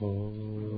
Oh.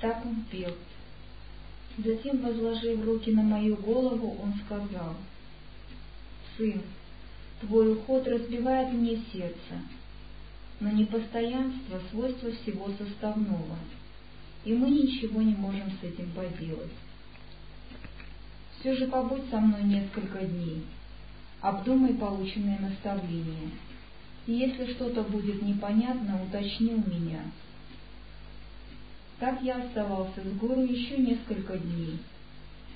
Так он пел. Затем, возложив руки на мою голову, он сказал, «Сын, твой уход разбивает мне сердце, но непостоянство — свойство всего составного, и мы ничего не можем с этим поделать. Все же побудь со мной несколько дней, обдумай полученные наставления, и если что-то будет непонятно, уточни у меня». Так я оставался с гору еще несколько дней,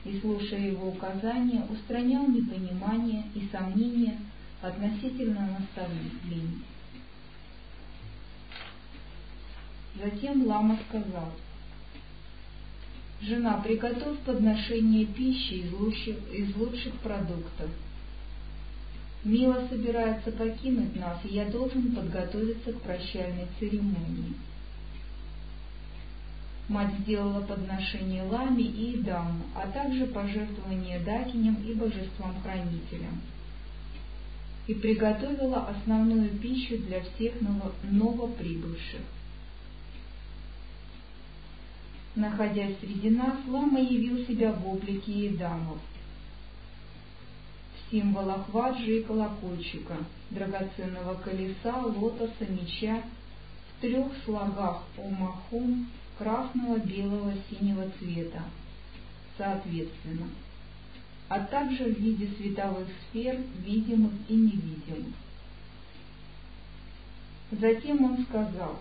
и, слушая его указания, устранял непонимание и сомнения относительно наставлений. Затем лама сказал, «Жена, приготовь подношение пищи из лучших, из лучших продуктов. Мила собирается покинуть нас, и я должен подготовиться к прощальной церемонии». Мать сделала подношение Ламе и Идаму, а также пожертвование Дакиням и божествам-хранителям. И приготовила основную пищу для всех ново новоприбывших. Находясь среди нас, Лама явил себя в облике Идамов, в символах ваджи и колокольчика, драгоценного колеса, лотоса, меча, в трех слогах Омахум, красного, белого, синего цвета, соответственно, а также в виде световых сфер, видимых и невидимых. Затем он сказал,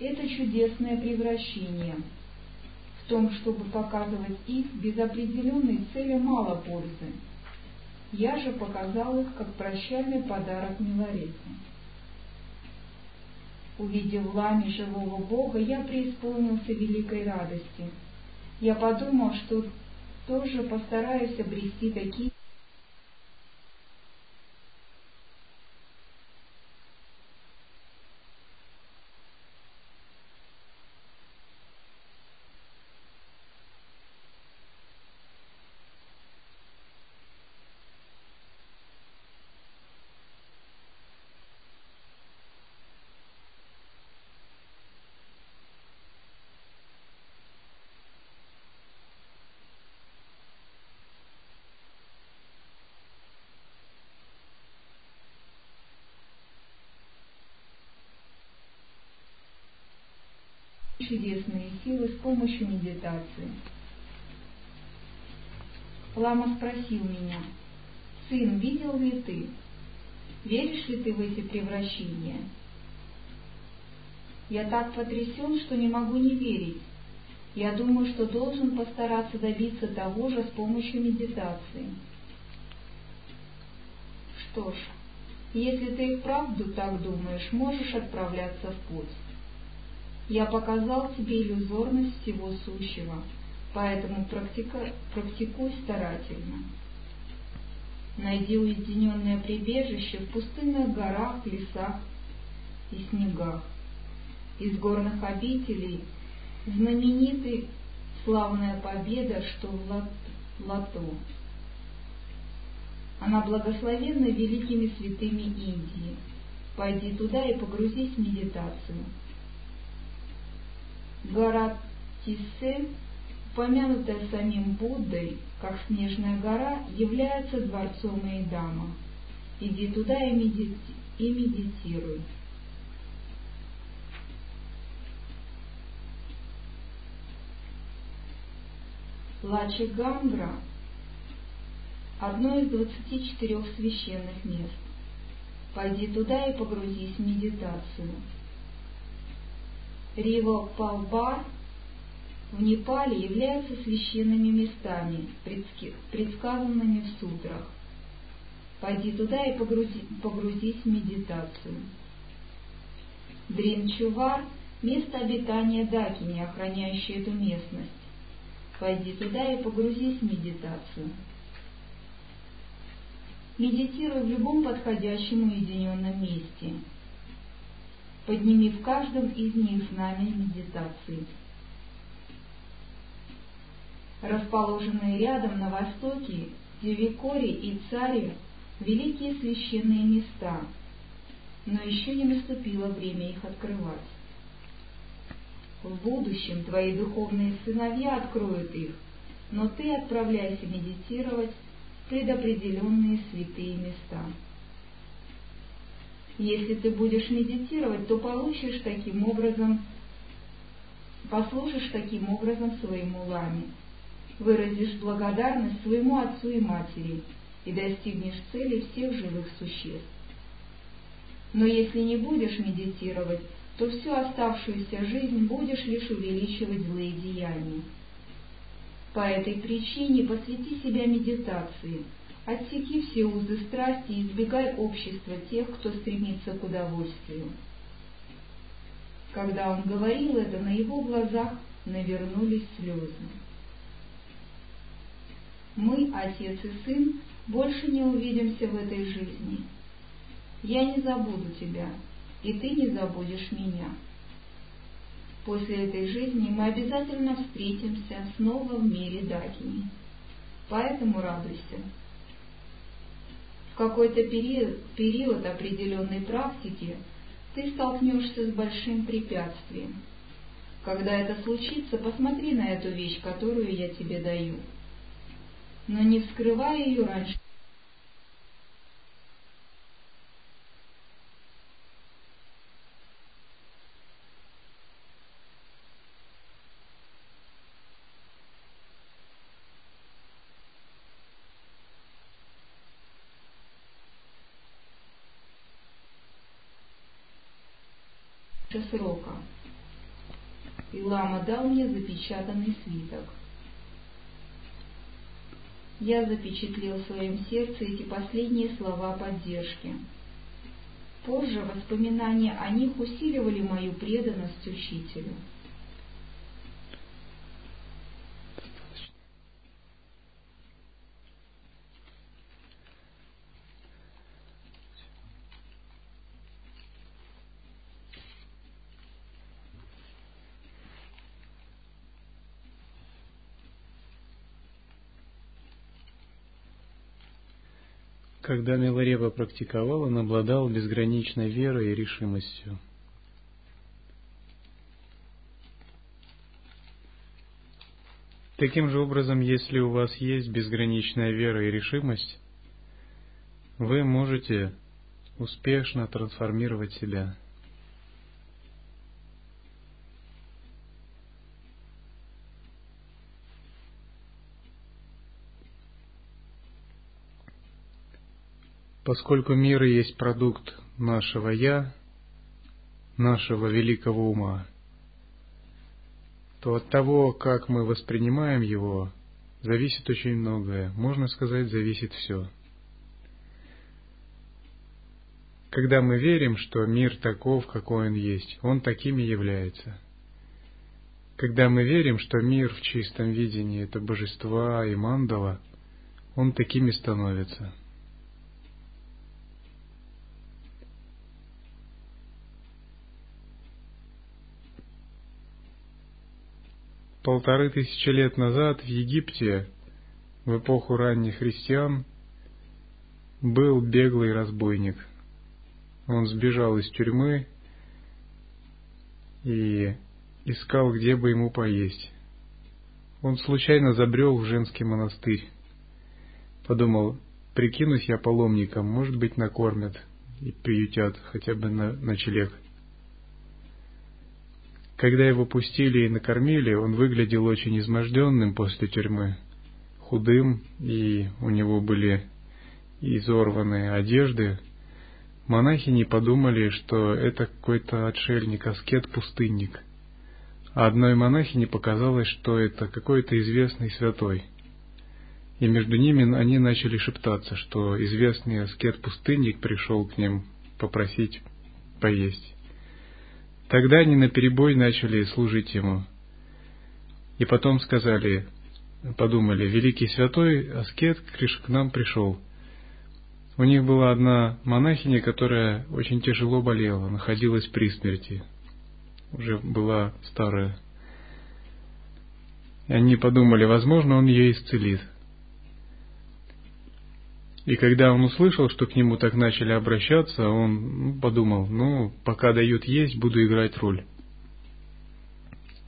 это чудесное превращение. В том, чтобы показывать их без определенной цели, мало пользы. Я же показал их как прощальный подарок Миларете. Увидев в ламе живого Бога, я преисполнился великой радости. Я подумал, что тоже постараюсь обрести такие чудесные силы с помощью медитации. Лама спросил меня, «Сын, видел ли ты? Веришь ли ты в эти превращения?» Я так потрясен, что не могу не верить. Я думаю, что должен постараться добиться того же с помощью медитации. Что ж, если ты и вправду так думаешь, можешь отправляться в путь. Я показал тебе иллюзорность всего сущего, поэтому практика, практикуй старательно. Найди уединенное прибежище в пустынных горах, лесах и снегах. Из горных обителей знаменитый славная победа, что в Лато. Она благословенна великими святыми Индии. Пойди туда и погрузись в медитацию. Гора Тиссе, упомянутая самим Буддой, как снежная гора, является дворцом Эйдама. Иди туда и, медити и медитируй. Лачи Гамбра – одно из 24 священных мест. Пойди туда и погрузись в медитацию. Рива в Непале являются священными местами, предсказанными в сутрах. Пойди туда и погрузи, погрузись в медитацию. Дринчувар – место обитания Дакини, охраняющее эту местность. Пойди туда и погрузись в медитацию. Медитируй в любом подходящем уединенном месте. Подними в каждом из них знамя медитации. Расположенные рядом на востоке Девикори и Цари – великие священные места, но еще не наступило время их открывать. В будущем твои духовные сыновья откроют их, но ты отправляйся медитировать в предопределенные святые места. Если ты будешь медитировать, то получишь таким образом, послужишь таким образом своему ламе, выразишь благодарность своему отцу и матери и достигнешь цели всех живых существ. Но если не будешь медитировать, то всю оставшуюся жизнь будешь лишь увеличивать злые деяния. По этой причине посвяти себя медитации, отсеки все узы страсти и избегай общества тех, кто стремится к удовольствию. Когда он говорил это, на его глазах навернулись слезы. Мы, отец и сын, больше не увидимся в этой жизни. Я не забуду тебя, и ты не забудешь меня. После этой жизни мы обязательно встретимся снова в мире Дакини. Поэтому радуйся. В какой-то период, период определенной практики ты столкнешься с большим препятствием. Когда это случится, посмотри на эту вещь, которую я тебе даю. Но не вскрывай ее раньше, срока. И лама дал мне запечатанный свиток. Я запечатлел в своем сердце эти последние слова поддержки. Позже воспоминания о них усиливали мою преданность учителю. Когда Миларева практиковал, он обладал безграничной верой и решимостью. Таким же образом, если у вас есть безграничная вера и решимость, вы можете успешно трансформировать себя – Поскольку мир и есть продукт нашего «я», нашего великого ума, то от того, как мы воспринимаем его, зависит очень многое. Можно сказать, зависит все. Когда мы верим, что мир таков, какой он есть, он таким и является. Когда мы верим, что мир в чистом видении – это божества и мандала, он такими становится – полторы тысячи лет назад в Египте, в эпоху ранних христиан, был беглый разбойник. Он сбежал из тюрьмы и искал, где бы ему поесть. Он случайно забрел в женский монастырь. Подумал, прикинусь я паломником, может быть, накормят и приютят хотя бы на ночлег. Когда его пустили и накормили, он выглядел очень изможденным после тюрьмы, худым, и у него были изорванные одежды. Монахи не подумали, что это какой-то отшельник, аскет-пустынник. А одной монахине показалось, что это какой-то известный святой. И между ними они начали шептаться, что известный аскет-пустынник пришел к ним попросить поесть. Тогда они наперебой начали служить ему. И потом сказали, подумали, великий святой аскет к нам пришел. У них была одна монахиня, которая очень тяжело болела, находилась при смерти. Уже была старая. И они подумали, возможно, он ее исцелит. И когда он услышал, что к нему так начали обращаться, он ну, подумал, ну, пока дают есть, буду играть роль.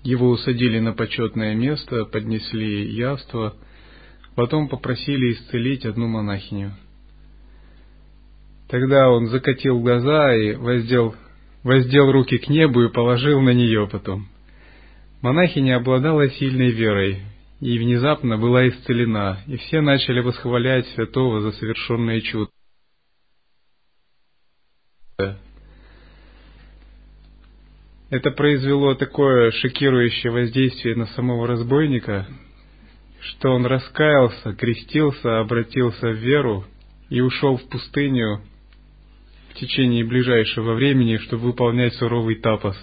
Его усадили на почетное место, поднесли яство, потом попросили исцелить одну монахиню. Тогда он закатил глаза и воздел, воздел руки к небу и положил на нее потом. Монахиня обладала сильной верой, и внезапно была исцелена, и все начали восхвалять святого за совершенное чудо. Это произвело такое шокирующее воздействие на самого разбойника, что он раскаялся, крестился, обратился в веру и ушел в пустыню в течение ближайшего времени, чтобы выполнять суровый тапос,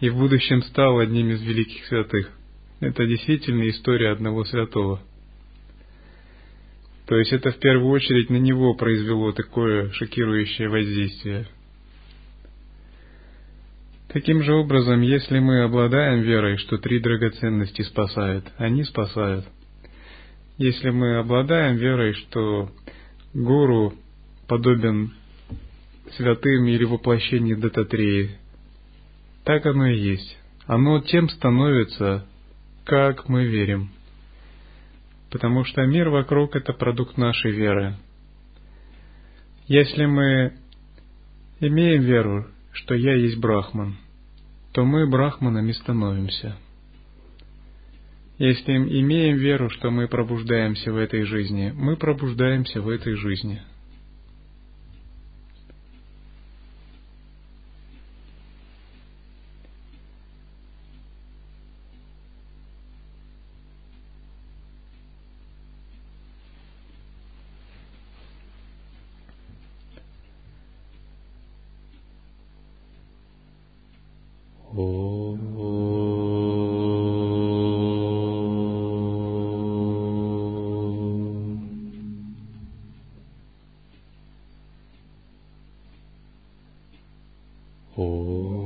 и в будущем стал одним из великих святых. Это действительно история одного святого. То есть это в первую очередь на него произвело такое шокирующее воздействие. Таким же образом, если мы обладаем верой, что три драгоценности спасают, они спасают. Если мы обладаем верой, что гуру подобен святым или воплощению Дататреи, так оно и есть. Оно тем становится, как мы верим. Потому что мир вокруг – это продукт нашей веры. Если мы имеем веру, что я есть Брахман, то мы Брахманами становимся. Если имеем веру, что мы пробуждаемся в этой жизни, мы пробуждаемся в этой жизни –哦。